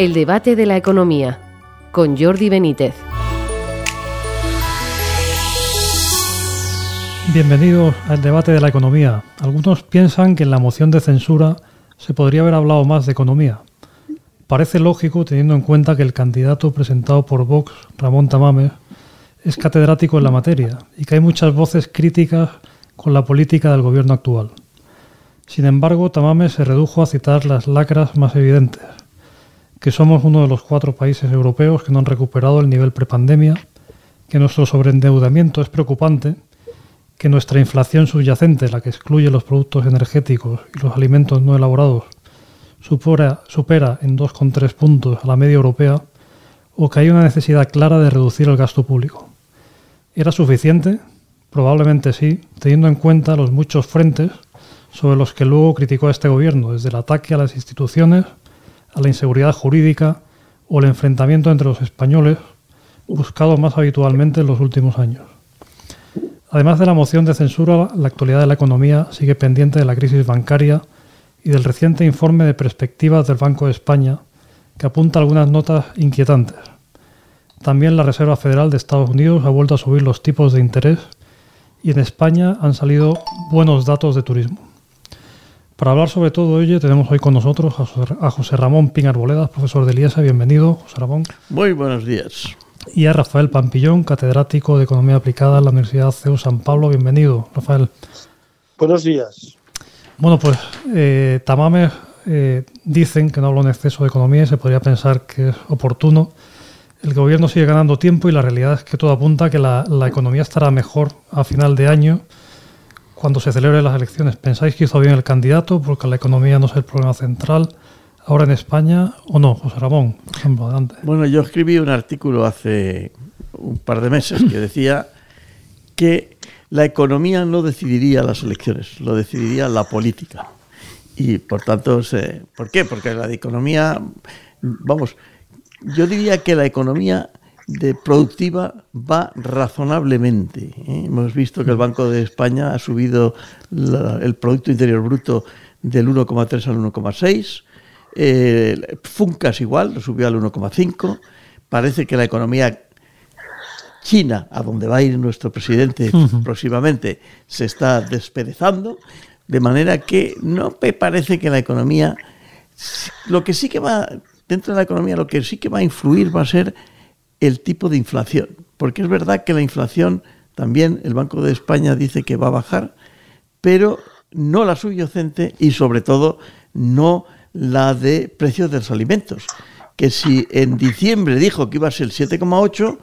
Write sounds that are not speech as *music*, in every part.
El debate de la economía con Jordi Benítez. Bienvenidos al debate de la economía. Algunos piensan que en la moción de censura se podría haber hablado más de economía. Parece lógico teniendo en cuenta que el candidato presentado por Vox, Ramón Tamames, es catedrático en la materia y que hay muchas voces críticas con la política del gobierno actual. Sin embargo, Tamames se redujo a citar las lacras más evidentes, que somos uno de los cuatro países europeos que no han recuperado el nivel prepandemia, que nuestro sobreendeudamiento es preocupante, que nuestra inflación subyacente, la que excluye los productos energéticos y los alimentos no elaborados, supera, en 2,3 puntos a la media europea, o que hay una necesidad clara de reducir el gasto público. ¿Era suficiente? Probablemente sí, teniendo en cuenta los muchos frentes sobre los que luego criticó a este gobierno, desde el ataque a las instituciones, a la inseguridad jurídica o el enfrentamiento entre los españoles, buscado más habitualmente en los últimos años. Además de la moción de censura, la actualidad de la economía sigue pendiente de la crisis bancaria y del reciente informe de perspectivas del Banco de España, que apunta algunas notas inquietantes. También la Reserva Federal de Estados Unidos ha vuelto a subir los tipos de interés y en España han salido buenos datos de turismo. Para hablar sobre todo ello, tenemos hoy con nosotros a José Ramón Pin Arboledas, profesor de IESA. Bienvenido, José Ramón. Muy buenos días. Y a Rafael Pampillón, catedrático de Economía Aplicada en la Universidad CEU San Pablo. Bienvenido, Rafael. Buenos días. Bueno, pues eh, Tamames eh, dicen que no hablo en exceso de economía y se podría pensar que es oportuno. El gobierno sigue ganando tiempo y la realidad es que todo apunta a que la, la economía estará mejor a final de año cuando se celebren las elecciones. ¿Pensáis que hizo bien el candidato porque la economía no es el problema central ahora en España o no, José Ramón, por ejemplo, adelante? Bueno, yo escribí un artículo hace un par de meses que decía que la economía no decidiría las elecciones, lo decidiría la política. Y por tanto, ¿por qué? Porque la economía, vamos, yo diría que la economía de productiva va razonablemente. ¿eh? Hemos visto que el Banco de España ha subido el Producto Interior Bruto del 1,3 al 1,6. Eh, Funcas igual, lo subió al 1,5. Parece que la economía china, a donde va a ir nuestro presidente próximamente, se está desperezando. De manera que no me parece que la economía... Lo que sí que va, dentro de la economía, lo que sí que va a influir va a ser el tipo de inflación, porque es verdad que la inflación también el Banco de España dice que va a bajar, pero no la subyacente y sobre todo no la de precios de los alimentos, que si en diciembre dijo que iba a ser el 7,8,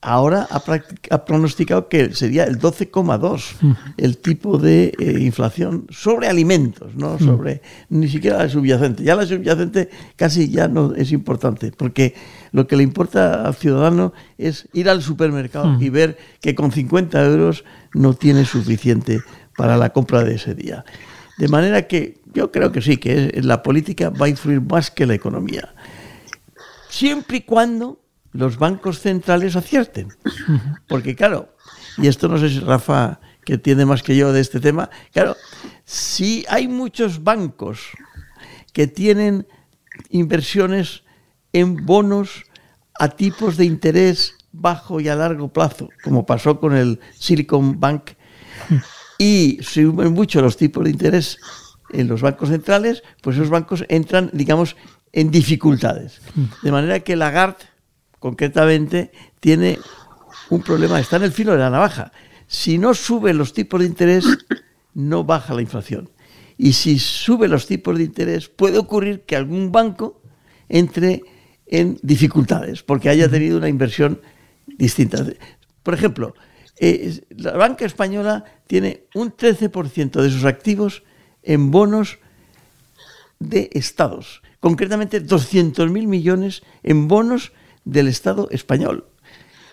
ahora ha, pronosticado que sería el 12,2 el tipo de eh, inflación sobre alimentos, no sobre ni siquiera la subyacente. Ya la subyacente casi ya no es importante, porque lo que le importa al ciudadano es ir al supermercado y ver que con 50 euros no tiene suficiente para la compra de ese día. De manera que yo creo que sí, que la política va a influir más que la economía. Siempre y cuando los bancos centrales acierten. Porque claro, y esto no sé si Rafa, que tiene más que yo de este tema, claro, si hay muchos bancos que tienen inversiones en bonos a tipos de interés bajo y a largo plazo, como pasó con el Silicon Bank, y suben mucho los tipos de interés en los bancos centrales, pues esos bancos entran, digamos, en dificultades. De manera que Lagarde concretamente, tiene un problema, está en el filo de la navaja. Si no sube los tipos de interés, no baja la inflación. Y si sube los tipos de interés, puede ocurrir que algún banco entre en dificultades porque haya tenido una inversión distinta. Por ejemplo, eh, la banca española tiene un 13% de sus activos en bonos de estados, concretamente 200.000 millones en bonos del Estado español.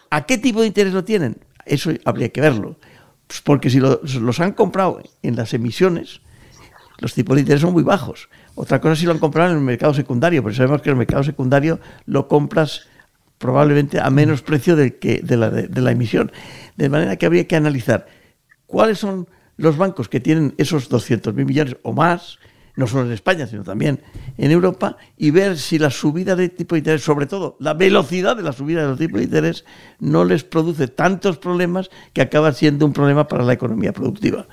¿A qué tipo de interés lo tienen? Eso habría que verlo. Pues porque si los han comprado en las emisiones, los tipos de interés son muy bajos. Otra cosa si lo han comprado en el mercado secundario, porque sabemos que el mercado secundario lo compras probablemente a menos precio del que, de, la, de la emisión. De manera que habría que analizar cuáles son los bancos que tienen esos 200.000 millones o más no solo en España, sino también en Europa, y ver si la subida de tipo de interés, sobre todo la velocidad de la subida de los tipos de interés, no les produce tantos problemas que acaba siendo un problema para la economía productiva.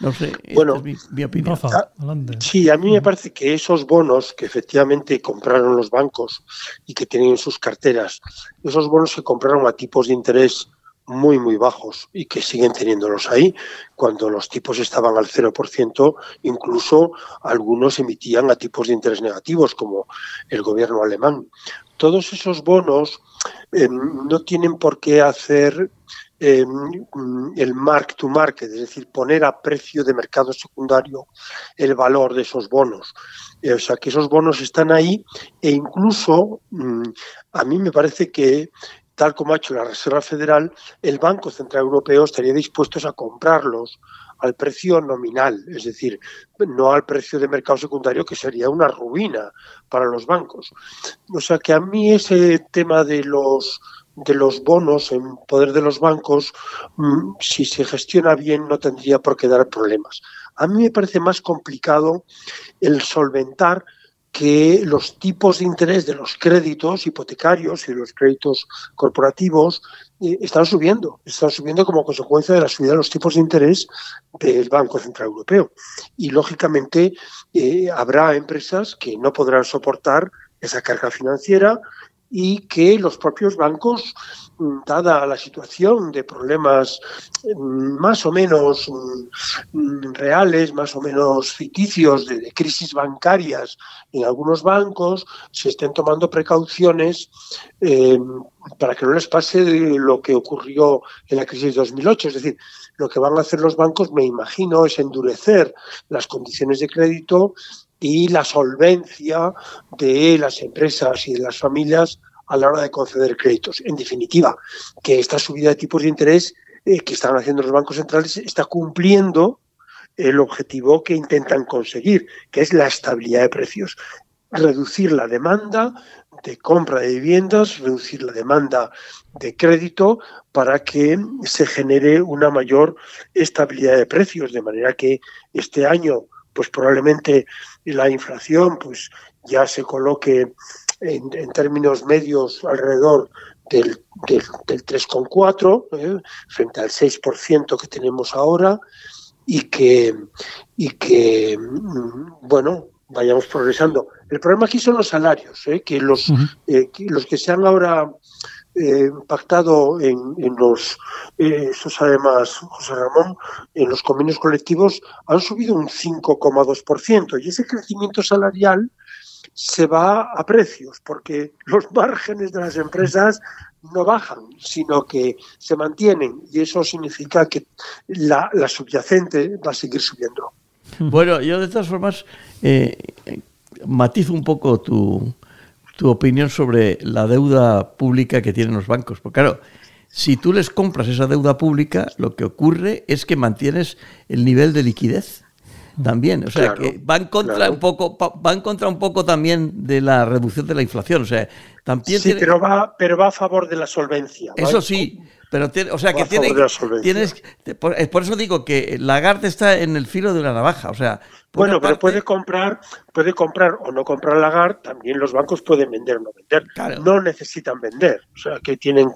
No sé, bueno, es mi, opinión. Ah, sí, a mí me parece que esos bonos que efectivamente compraron los bancos y que tienen en sus carteras, esos bonos se compraron a tipos de interés muy, muy bajos y que siguen teniéndolos ahí. Cuando los tipos estaban al 0%, incluso algunos emitían a tipos de interés negativos, como el gobierno alemán. Todos esos bonos eh, no tienen por qué hacer eh, el mark to market, es decir, poner a precio de mercado secundario el valor de esos bonos. Eh, o sea, que esos bonos están ahí e incluso mm, a mí me parece que tal como ha hecho la Reserva Federal, el Banco Central Europeo estaría dispuesto a comprarlos al precio nominal, es decir, no al precio de mercado secundario, que sería una ruina para los bancos. O sea que a mí ese tema de los de los bonos en poder de los bancos, mm, si se gestiona bien, no tendría por qué dar problemas. A mí me parece más complicado el solventar que los tipos de interés de los créditos hipotecarios y los créditos corporativos eh, están subiendo, están subiendo como consecuencia de la subida de los tipos de interés del Banco Central Europeo. Y lógicamente eh, habrá empresas que no podrán soportar esa carga financiera y que los propios bancos, mm, dada la situación de problemas mm, más o menos mm, reales, más o menos ficticios de, crisis bancarias en algunos bancos, se estén tomando precauciones eh, para que no les pase lo que ocurrió en la crisis de 2008. Es decir, lo que van a hacer los bancos, me imagino, es endurecer las condiciones de crédito y la solvencia de las empresas y de las familias a la hora de conceder créditos. En definitiva, que esta subida de tipos de interés eh, que están haciendo los bancos centrales está cumpliendo el objetivo que intentan conseguir, que es la estabilidad de precios. Reducir la demanda de compra de viviendas, reducir la demanda de crédito para que se genere una mayor estabilidad de precios, de manera que este año pues probablemente la inflación pues ya se coloque en, términos medios alrededor del, del, 3,4 ¿eh? frente al 6% que tenemos ahora y que, y que mm, bueno, vayamos progresando. El problema aquí son los salarios, ¿eh? que, los, eh, los que se han ahora eh, pactado en, en los, eh, eso José Ramón, en los convenios colectivos han subido un 5,2%. Y ese crecimiento salarial se va a precios, porque *laughs* los márgenes de las empresas no bajan, sino que se mantienen. Y eso significa que la, subyacente va a seguir subiendo. Bueno, yo de todas formas eh, matizo un poco tu, tu opinión sobre la deuda pública que tienen los bancos. Porque claro, si tú les compras esa deuda pública, lo que ocurre es que mantienes el nivel de liquidez también, o sea, que va en contra un poco va en contra un poco también de la reducción de la inflación, o sea, también Sí, pero va pero va a favor de la solvencia. Eso sí, pero o sea, que tiene, tienes por, eso digo que Lagarde está en el filo de una navaja, o sea, bueno, pero puede comprar, puede comprar o no comprar Lagarde, también los bancos pueden vender o no vender. No necesitan vender, o sea, que tienen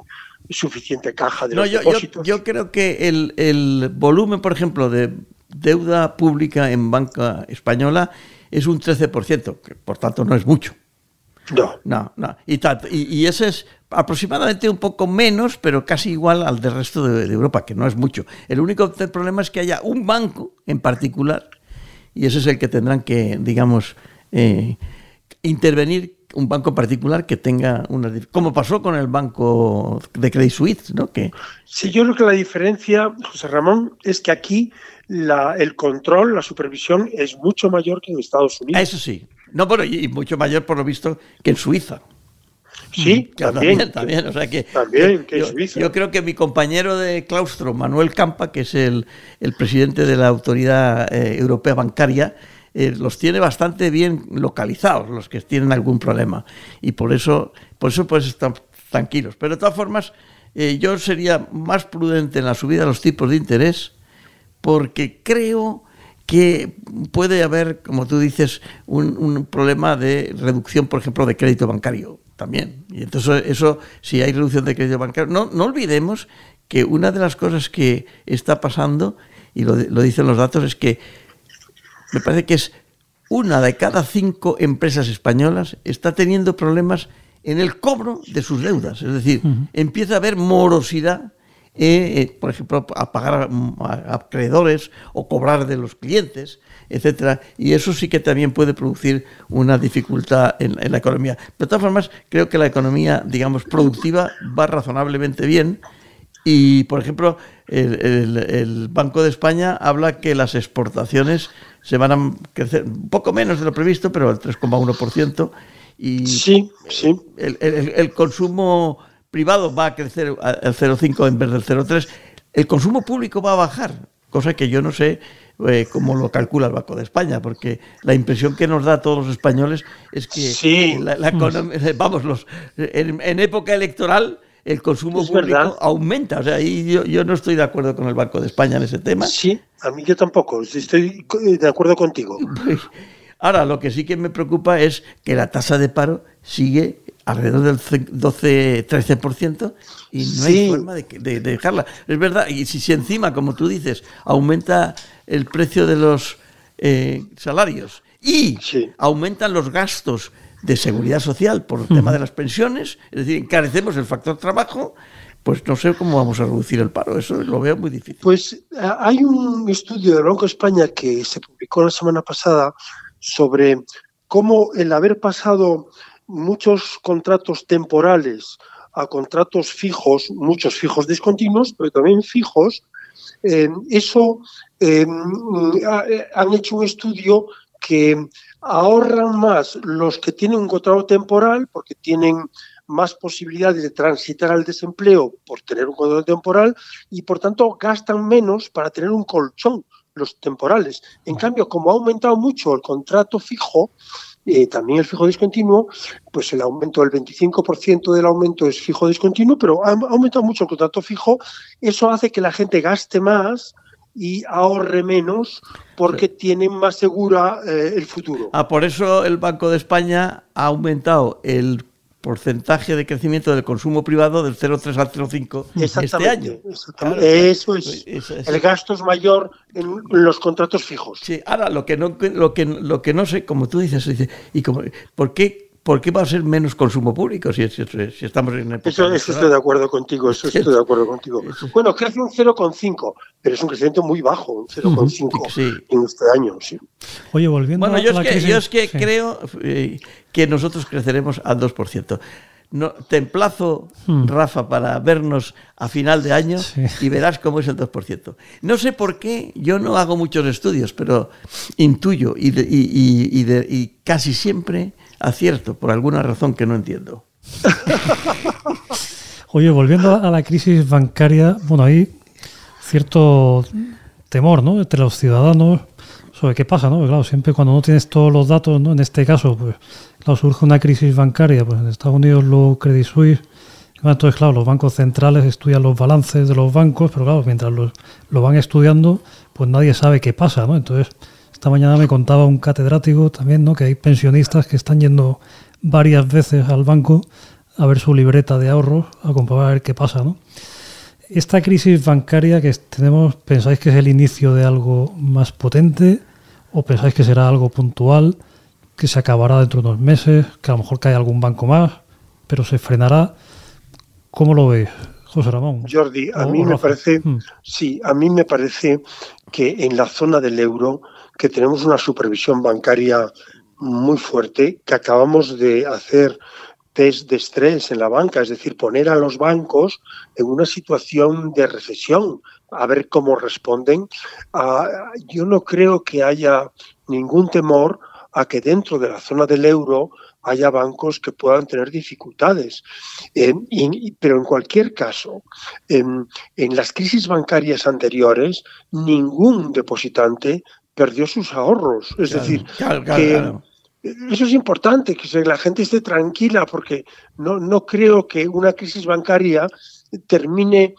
suficiente caja de los yo, depósitos. Yo, creo que el, el volumen, por ejemplo, de deuda pública en banca española es un 13%, que por tanto no es mucho. No. No, no. Y, y, ese es aproximadamente un poco menos, pero casi igual al del resto de, Europa, que no es mucho. El único problema es que haya un banco en particular, y ese es el que tendrán que, digamos, eh, intervenir un banco particular que tenga una como pasó con el banco de Credit Suisse, ¿no? Que sí, yo creo que la diferencia, José Ramón, es que aquí la, el control, la supervisión es mucho mayor que en Estados Unidos. Eso sí. No, pero y mucho mayor por lo visto que en Suiza. Sí, también, también, O sea que, también que yo, Suiza. yo, creo que mi compañero de claustro, Manuel Campa, que es el, el presidente de la Autoridad eh, Europea Bancaria, eh, los tiene bastante bien localizados, los que tienen algún problema. Y por eso, por eso pues están tranquilos. Pero de todas formas, eh, yo sería más prudente en la subida de los tipos de interés porque creo que puede haber, como tú dices, un, problema de reducción, por ejemplo, de crédito bancario también. Y entonces eso, si hay reducción de crédito bancario, no, no olvidemos que una de las cosas que está pasando, y lo, lo dicen los datos, es que me parece que es una de cada cinco empresas españolas está teniendo problemas en el cobro de sus deudas. Es decir, empieza a haber morosidad eh, por ejemplo, a pagar a, acreedores o cobrar de los clientes, etcétera, y eso sí que también puede producir una dificultad en, la economía. De todas formas, creo que la economía, digamos, productiva va razonablemente bien. Y, por ejemplo, el, Banco de España habla que las exportaciones se van a crecer un poco menos de lo previsto, pero al 3,1%. Y sí, sí. el consumo privado va a crecer al 0,5 en vez del 0,3, el consumo público va a bajar, cosa que yo no sé eh, cómo lo calcula el Banco de España, porque la impresión que nos da a todos los españoles es que la, eh, *laughs* vamos, los, en, época electoral el consumo público aumenta. O sea, ahí yo, yo, no estoy de acuerdo con el Banco de España en ese tema. Sí, a mí yo tampoco, estoy de acuerdo contigo. *laughs* Ahora, lo que sí que me preocupa es que la tasa de paro sigue alrededor del 12-13% y no hay forma de, dejarla. Es verdad, y si, encima, como tú dices, aumenta el precio de los eh, salarios y aumentan los gastos de seguridad social por el tema de las pensiones, es decir, encarecemos el factor trabajo, pues no sé cómo vamos a reducir el paro, eso lo veo muy difícil. Pues eh, hay un estudio del Banco de España que se publicó la semana pasada sobre cómo el haber pasado muchos contratos temporales a contratos fijos, muchos fijos discontinuos, pero también fijos, eh, eso eh, han hecho un estudio que ahorran más los que tienen un contrato temporal porque tienen más posibilidades de transitar al desempleo por tener un contrato temporal y por tanto gastan menos para tener un colchón los temporales. En cambio, como ha aumentado mucho el contrato fijo, eh, también el fijo discontinuo, pues el aumento del 25% del aumento es fijo discontinuo, pero ha aumentado mucho el contrato fijo, eso hace que la gente gaste más y ahorre menos porque tienen más segura eh, el futuro. Ah, por eso el Banco de España ha aumentado el porcentaje de crecimiento del consumo privado del 0,3 al 0,5 este año. Eso es. El gasto es mayor en los contratos fijos. Sí, ahora lo que no, lo que, lo que no sé, como tú dices, dice, y como, ¿por qué ¿por qué va a ser menos consumo público si, estamos en época Eso, eso estoy de acuerdo contigo, eso estoy de acuerdo contigo. *laughs* Bueno, crece un 0,5, pero es un crecimiento muy bajo, un 0,5 en este año, sí. Oye, volviendo bueno, yo, es que, yo es que creo eh, que nosotros creceremos al 2%. No, te emplazo, hmm. Rafa, para vernos a final de año y verás cómo es el 2%. No sé por qué, yo no hago muchos estudios, pero intuyo y, y casi siempre acierto por alguna razón que no entiendo. *laughs* Oye, volviendo a la crisis bancaria, bueno, hay cierto temor, ¿no? Entre los ciudadanos sobre qué pasa, ¿no? claro, siempre cuando no tienes todos los datos, ¿no? En este caso, pues, surge una crisis bancaria, pues en Estados Unidos lo Credit Suisse, entonces, claro, los bancos centrales estudian los balances de los bancos, pero claro, mientras lo, lo van estudiando, pues nadie sabe qué pasa, ¿no? Entonces, esta mañana me contaba un catedrático también, ¿no? Que hay pensionistas que están yendo varias veces al banco a ver su libreta de ahorros, a comprobar a ver qué pasa, ¿no? Esta crisis bancaria que tenemos, ¿pensáis que es el inicio de algo más potente o pensáis que será algo puntual, que se acabará dentro de unos meses, que a lo mejor cae algún banco más, pero se frenará? ¿Cómo lo veis? José Ramón. Jordi, a mí me parece, mm. sí, a mí me parece que en la zona del euro que tenemos una supervisión bancaria muy fuerte, que acabamos de hacer test de estrés en la banca, es decir, poner a los bancos en una situación de recesión, a ver cómo responden. Ah, yo no creo que haya ningún temor a que dentro de la zona del euro haya bancos que puedan tener dificultades. pero en cualquier caso, en, las crisis bancarias anteriores, ningún depositante perdió sus ahorros. Es decir, que eso es importante, que la gente esté tranquila, porque no, no creo que una crisis bancaria termine,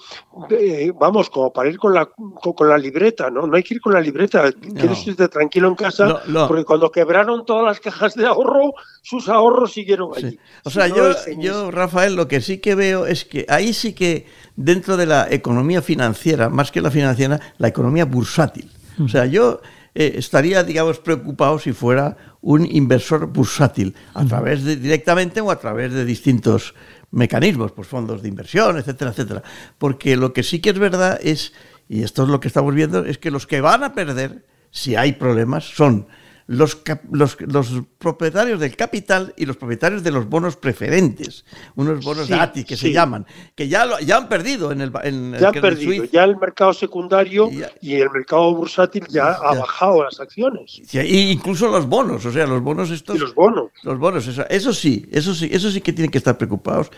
eh, vamos, como para ir con la, con, la libreta, ¿no? No hay que ir con la libreta, quieres irte tranquilo en casa, porque cuando quebraron todas las cajas de ahorro, sus ahorros siguieron allí. O sea, yo, yo, Rafael, lo que sí que veo es que ahí sí que dentro de la economía financiera, más que la financiera, la economía bursátil. O sea, yo eh, estaría, digamos, preocupado si fuera un inversor bursátil, a través de, directamente o a través de distintos mecanismos, pues fondos de inversión, etcétera, etcétera. Porque lo que sí que es verdad es, y esto es lo que estamos viendo, es que los que van a perder, si hay problemas, son los, los, los, propietarios del capital y los propietarios de los bonos preferentes, unos bonos de ATI que se llaman, que ya, ya han perdido en el en Ya han perdido, ya el mercado secundario y, el mercado bursátil ya, ha bajado las acciones. y incluso los bonos, o sea, los bonos estos. Y los bonos. Los bonos, eso, eso sí, eso sí, eso sí que tienen que estar preocupados.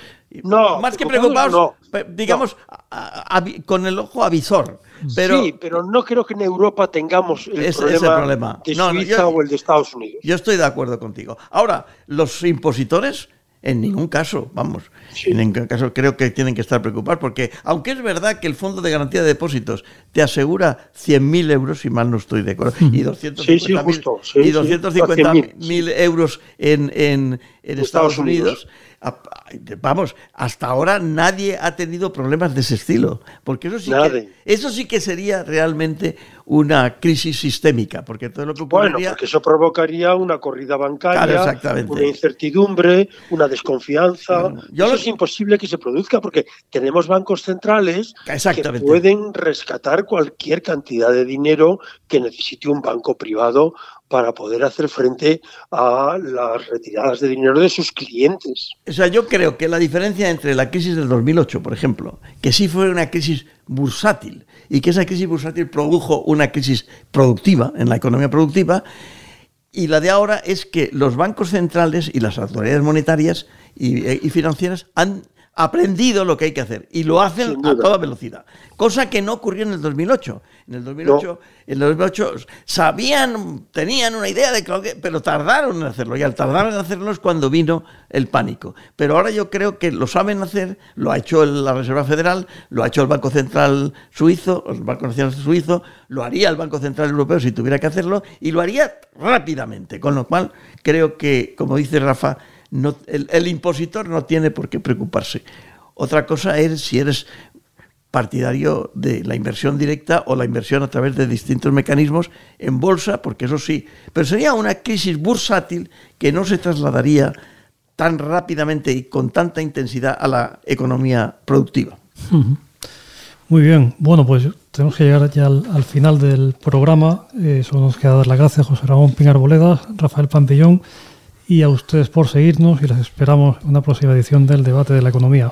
No, más que preocupados, digamos, con el ojo avisor sí, pero no creo que en Europa tengamos el, problema, de Suiza o el de Estados Unidos. Yo estoy de acuerdo contigo. Ahora, los impositores, en ningún caso, vamos, en ningún caso creo que tienen que estar preocupados, porque aunque es verdad que el Fondo de Garantía de Depósitos te asegura 100.000 euros, si mal no estoy de acuerdo, y 250.000 euros en, en, Estados, Unidos vamos, hasta ahora nadie ha tenido problemas de ese estilo, porque eso sí, que, eso sí que sería realmente una crisis sistémica, porque todo lo que ocurriría... Bueno, porque eso provocaría una corrida bancaria, una incertidumbre, una desconfianza. eso es imposible que se produzca, porque tenemos bancos centrales que pueden rescatar cualquier cantidad de dinero que necesite un banco privado para poder hacer frente a las retiradas de dinero de sus clientes. O sea, yo creo que la diferencia entre la crisis del 2008, por ejemplo, que sí fue una crisis bursátil y que esa crisis bursátil produjo una crisis productiva en la economía productiva, y la de ahora es que los bancos centrales y las autoridades monetarias y, y financieras han aprendido lo que hay que hacer y lo hacen a toda velocidad, cosa que no ocurrió en el 2008. En el 2008, en el 2008 sabían, tenían una idea de que, pero tardaron en hacerlo y al tardar en hacerlo es cuando vino el pánico. Pero ahora yo creo que lo saben hacer, lo ha hecho la Reserva Federal, lo ha hecho el Banco Central Suizo, el Banco Nacional Suizo, lo haría el Banco Central Europeo si tuviera que hacerlo y lo haría rápidamente, con lo cual creo que, como dice Rafa, el, impositor no tiene por qué preocuparse. Otra cosa es si eres partidario de la inversión directa o la inversión a través de distintos mecanismos en bolsa, porque eso sí, pero sería una crisis bursátil que no se trasladaría tan rápidamente y con tanta intensidad a la economía productiva. Muy bien, bueno, pues tenemos que llegar ya al, final del programa. Solo nos queda dar las gracias a José Ramón Pinar Boledas, Rafael Pampillón y a ustedes por seguirnos y les esperamos en una próxima edición del debate de la economía.